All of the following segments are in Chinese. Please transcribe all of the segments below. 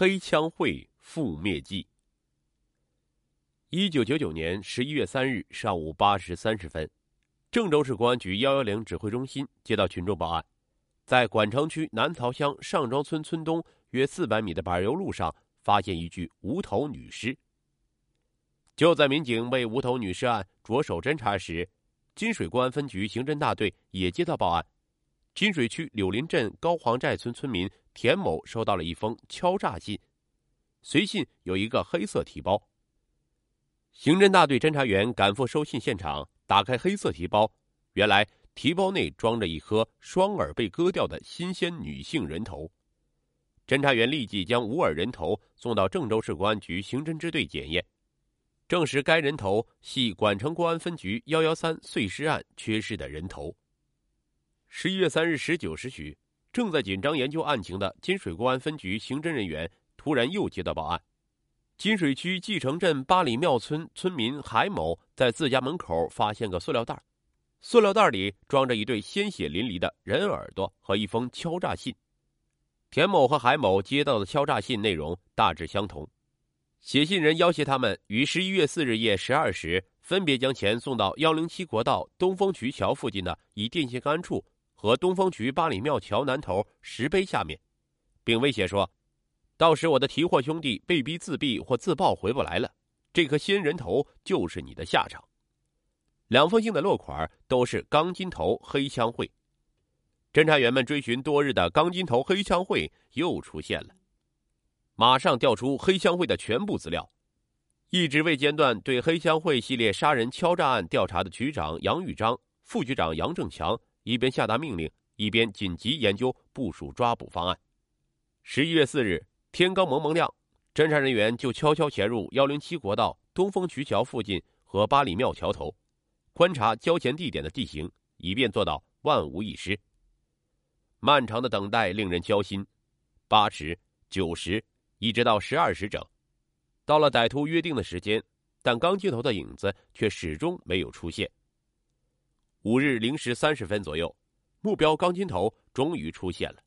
黑枪会覆灭记。一九九九年十一月三日上午八时三十分，郑州市公安局幺幺零指挥中心接到群众报案，在管城区南曹乡上庄村村东约四百米的柏油路上发现一具无头女尸。就在民警为无头女尸案着手侦查时，金水公安分局刑侦大队也接到报案，金水区柳林镇高黄寨村村民田某收到了一封敲诈信，随信有一个黑色提包。刑侦大队侦查员赶赴收信现场，打开黑色提包，原来提包内装着一颗双耳被割掉的新鲜女性人头。侦查员立即将无耳人头送到郑州市公安局刑侦支队检验，证实该人头系管城公安分局幺幺三碎尸案缺失的人头。十一月三日十九时许，正在紧张研究案情的金水公安分局刑侦人员突然又接到报案。金水区继城镇八里庙村村民海某在自家门口发现个塑料袋，塑料袋里装着一对鲜血淋漓的人耳朵和一封敲诈信。田某和海某接到的敲诈信内容大致相同，写信人要挟他们于十一月四日夜十二时分别将钱送到幺零七国道东风渠桥附近的一电线杆处和东风渠八里庙桥南头石碑下面，并威胁说。到时我的提货兄弟被逼自闭或自爆回不来了，这颗仙人头就是你的下场。两封信的落款都是“钢筋头黑枪会”。侦查员们追寻多日的“钢筋头黑枪会”又出现了，马上调出黑枪会的全部资料。一直未间断对黑枪会系列杀人敲诈案调查的局长杨玉章、副局长杨正强，一边下达命令，一边紧急研究部署抓捕方案。十一月四日。天刚蒙蒙亮，侦查人员就悄悄潜入幺零七国道东风渠桥附近和八里庙桥头，观察交钱地点的地形，以便做到万无一失。漫长的等待令人焦心，八时、九时，一直到十二时整，到了歹徒约定的时间，但钢筋头的影子却始终没有出现。五日零时三十分左右，目标钢筋头终于出现了。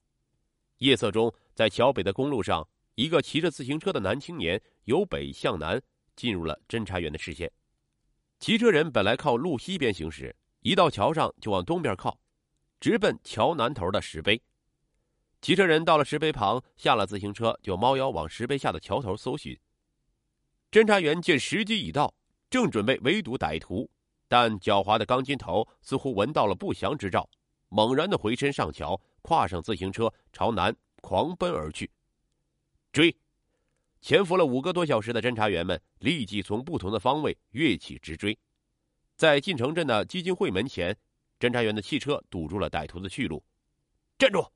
夜色中，在桥北的公路上，一个骑着自行车的男青年由北向南进入了侦查员的视线。骑车人本来靠路西边行驶，一到桥上就往东边靠，直奔桥南头的石碑。骑车人到了石碑旁，下了自行车，就猫腰往石碑下的桥头搜寻。侦查员见时机已到，正准备围堵歹徒，但狡猾的钢筋头似乎闻到了不祥之兆，猛然的回身上桥。跨上自行车，朝南狂奔而去。追！潜伏了五个多小时的侦查员们立即从不同的方位跃起直追。在晋城镇的基金会门前，侦查员的汽车堵住了歹徒的去路。站住！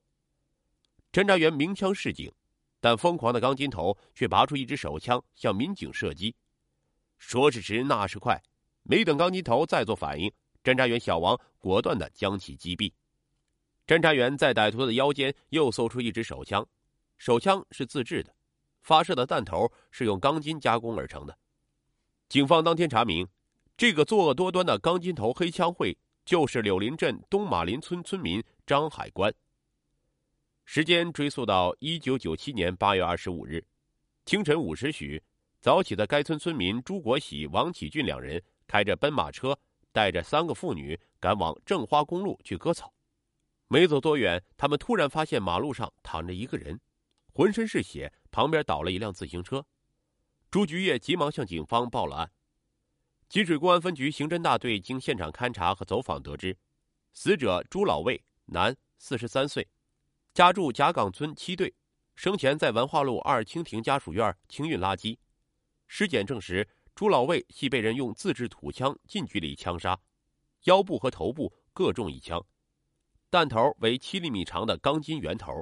侦查员鸣枪示警，但疯狂的钢筋头却拔出一支手枪向民警射击。说时迟，那时快，没等钢筋头再做反应，侦查员小王果断的将其击毙。侦查员在歹徒的腰间又搜出一支手枪，手枪是自制的，发射的弹头是用钢筋加工而成的。警方当天查明，这个作恶多端的钢筋头黑枪会就是柳林镇东马林村村民张海关。时间追溯到一九九七年八月二十五日清晨五时许，早起的该村村民朱国喜、王启俊两人开着奔马车，带着三个妇女赶往正花公路去割草。没走多远，他们突然发现马路上躺着一个人，浑身是血，旁边倒了一辆自行车。朱菊叶急忙向警方报了案。金水公安分局刑侦大队经现场勘查和走访得知，死者朱老卫，男，四十三岁，家住贾岗村七队，生前在文化路二清亭家属院清运垃圾。尸检证实，朱老卫系被人用自制土枪近距离枪杀，腰部和头部各中一枪。弹头为七厘米长的钢筋圆头。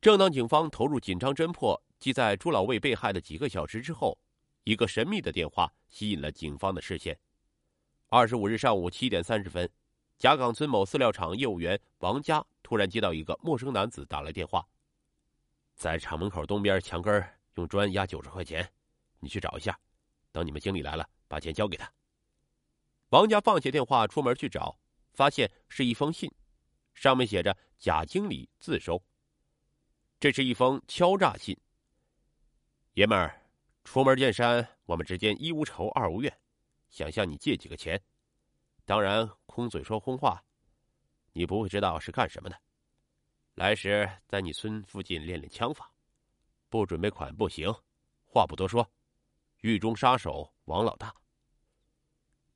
正当警方投入紧张侦破，即在朱老卫被害的几个小时之后，一个神秘的电话吸引了警方的视线。二十五日上午七点三十分，贾岗村某饲料厂业务员王佳突然接到一个陌生男子打来电话，在厂门口东边墙根用砖压九十块钱，你去找一下，等你们经理来了，把钱交给他。王家放下电话，出门去找，发现是一封信。上面写着“贾经理自收”。这是一封敲诈信，爷们儿，出门见山，我们之间一无仇二无怨，想向你借几个钱，当然空嘴说空话，你不会知道是干什么的。来时在你村附近练练枪法，不准备款不行。话不多说，狱中杀手王老大。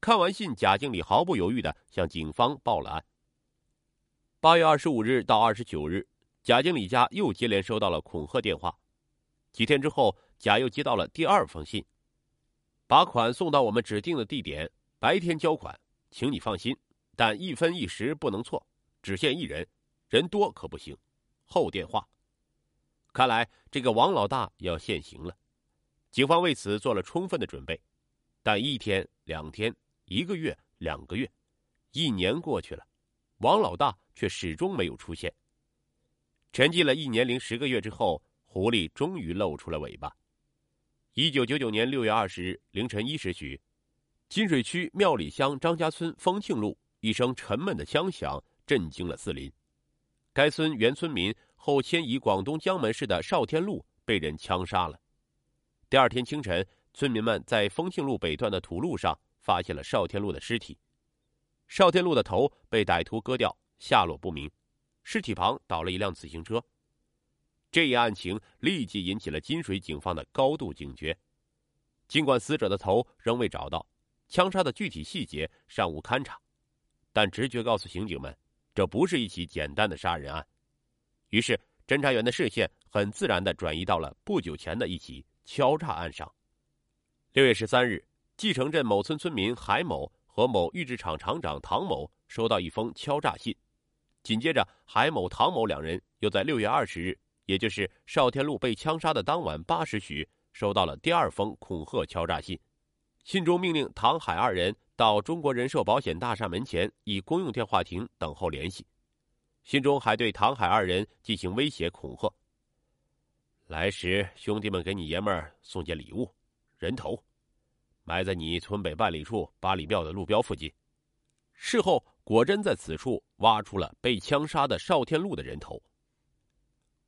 看完信，贾经理毫不犹豫的向警方报了案。八月二十五日到二十九日，贾经理家又接连收到了恐吓电话。几天之后，贾又接到了第二封信，把款送到我们指定的地点，白天交款，请你放心，但一分一时不能错，只限一人。人多可不行。后电话。看来这个王老大要现行了。警方为此做了充分的准备，但一天、两天、一个月、两个月，一年过去了，王老大却始终没有出现。沉寂了一年零十个月之后，狐狸终于露出了尾巴。一九九九年六月二十日凌晨一时许，金水区庙里乡张家村丰庆路一声沉闷的枪响震惊了四邻。该村原村民后迁移广东江门市的邵天禄被人枪杀了。第二天清晨，村民们在丰庆路北段的土路上发现了邵天禄的尸体。邵天禄的头被歹徒割掉，下落不明。尸体旁倒了一辆自行车。这一案情立即引起了金水警方的高度警觉。尽管死者的头仍未找到，枪杀的具体细节尚无勘查，但直觉告诉刑警们。这不是一起简单的杀人案，于是侦查员的视线很自然的转移到了不久前的一起敲诈案上。六月十三日，继承镇某村村民海某和某预制厂厂长唐某收到一封敲诈信，紧接着海某、唐某两人又在六月二十日，也就是邵天禄被枪杀的当晚八时许，收到了第二封恐吓敲诈信，信中命令唐海二人。到中国人寿保险大厦门前，以公用电话亭等候联系。信中还对唐海二人进行威胁恐吓：来时兄弟们给你爷们儿送件礼物，人头，埋在你村北半里处八里庙的路标附近。事后果真在此处挖出了被枪杀的邵天禄的人头。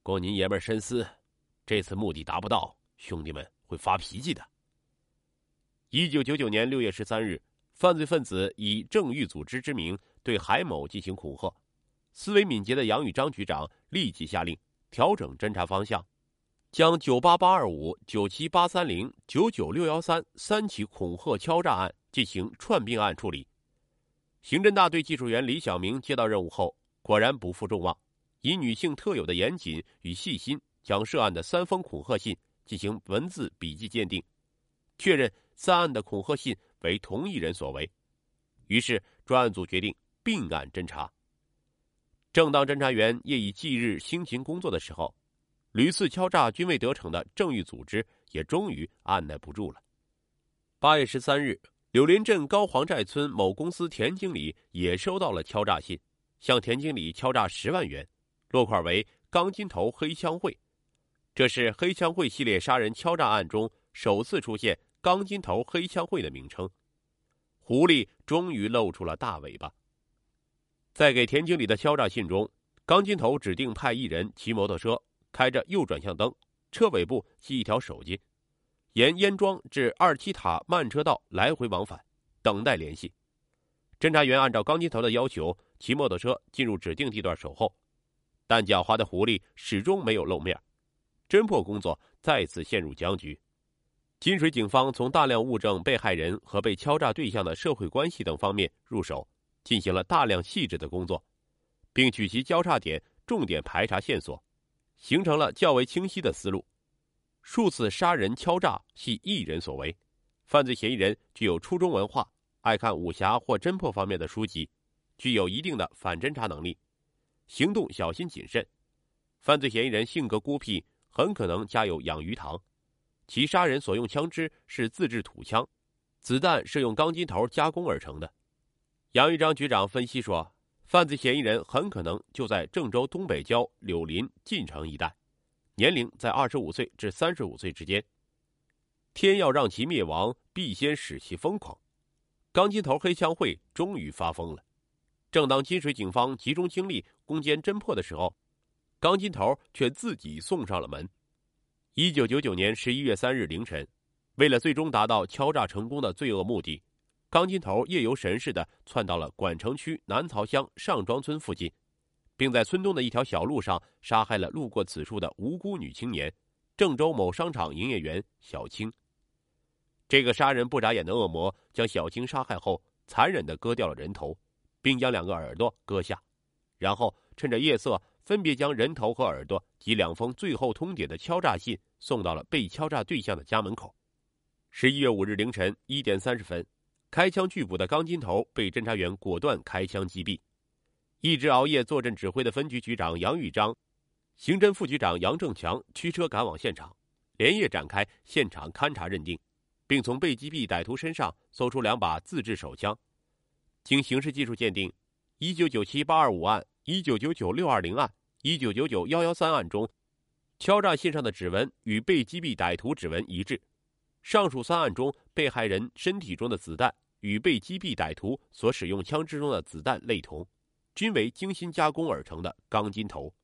供您爷们儿深思，这次目的达不到，兄弟们会发脾气的。一九九九年六月十三日。犯罪分子以正义组织之名对海某进行恐吓，思维敏捷的杨宇章局长立即下令调整侦查方向，将九八八二五、九七八三零、九九六幺三三起恐吓敲诈案进行串并案处理。刑侦大队技术员李小明接到任务后，果然不负众望，以女性特有的严谨与细心，将涉案的三封恐吓信进行文字笔迹鉴定，确认三案的恐吓信。为同一人所为，于是专案组决定并案侦查。正当侦查员夜以继日辛勤工作的时候，屡次敲诈均未得逞的正义组织也终于按耐不住了。八月十三日，柳林镇高黄寨村某公司田经理也收到了敲诈信，向田经理敲诈十万元，落款为“钢筋头黑枪会”。这是黑枪会系列杀人敲诈案中首次出现。钢筋头黑枪会的名称，狐狸终于露出了大尾巴。在给田经理的敲诈信中，钢筋头指定派一人骑摩托车，开着右转向灯，车尾部系一条手巾，沿烟庄至二七塔慢车道来回往返，等待联系。侦查员按照钢筋头的要求，骑摩托车进入指定地段守候，但狡猾的狐狸始终没有露面，侦破工作再次陷入僵局。金水警方从大量物证、被害人和被敲诈对象的社会关系等方面入手，进行了大量细致的工作，并取其交叉点重点排查线索，形成了较为清晰的思路。数次杀人敲诈系一人所为，犯罪嫌疑人具有初中文化，爱看武侠或侦破方面的书籍，具有一定的反侦查能力，行动小心谨慎。犯罪嫌疑人性格孤僻，很可能家有养鱼塘。其杀人所用枪支是自制土枪，子弹是用钢筋头加工而成的。杨玉章局长分析说，犯罪嫌疑人很可能就在郑州东北郊柳林晋城一带，年龄在二十五岁至三十五岁之间。天要让其灭亡，必先使其疯狂。钢筋头黑枪会终于发疯了。正当金水警方集中精力攻坚侦破的时候，钢筋头却自己送上了门。一九九九年十一月三日凌晨，为了最终达到敲诈成功的罪恶目的，钢筋头夜游神似的窜到了管城区南曹乡上庄村附近，并在村东的一条小路上杀害了路过此处的无辜女青年，郑州某商场营业员小青。这个杀人不眨眼的恶魔将小青杀害后，残忍的割掉了人头，并将两个耳朵割下，然后趁着夜色。分别将人头和耳朵及两封最后通牒的敲诈信送到了被敲诈对象的家门口。十一月五日凌晨一点三十分，开枪拒捕的钢筋头被侦查员果断开枪击毙。一直熬夜坐镇指挥的分局局长杨玉章、刑侦副局长杨正强驱车赶往现场，连夜展开现场勘查认定，并从被击毙歹徒身上搜出两把自制手枪。经刑事技术鉴定，一九九七八二五案。一九九九六二零案、一九九九幺幺三案中，敲诈信上的指纹与被击毙歹徒指纹一致。上述三案中，被害人身体中的子弹与被击毙歹徒所使用枪支中的子弹类同，均为精心加工而成的钢筋头。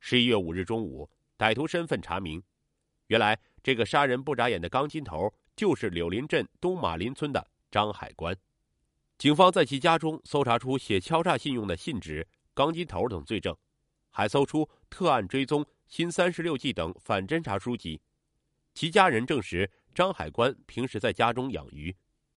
十一月五日中午，歹徒身份查明，原来这个杀人不眨眼的钢筋头就是柳林镇东马林村的张海关。警方在其家中搜查出写敲诈信用的信纸、钢筋头等罪证，还搜出《特案追踪》《新三十六计》等反侦查书籍。其家人证实，张海关平时在家中养鱼，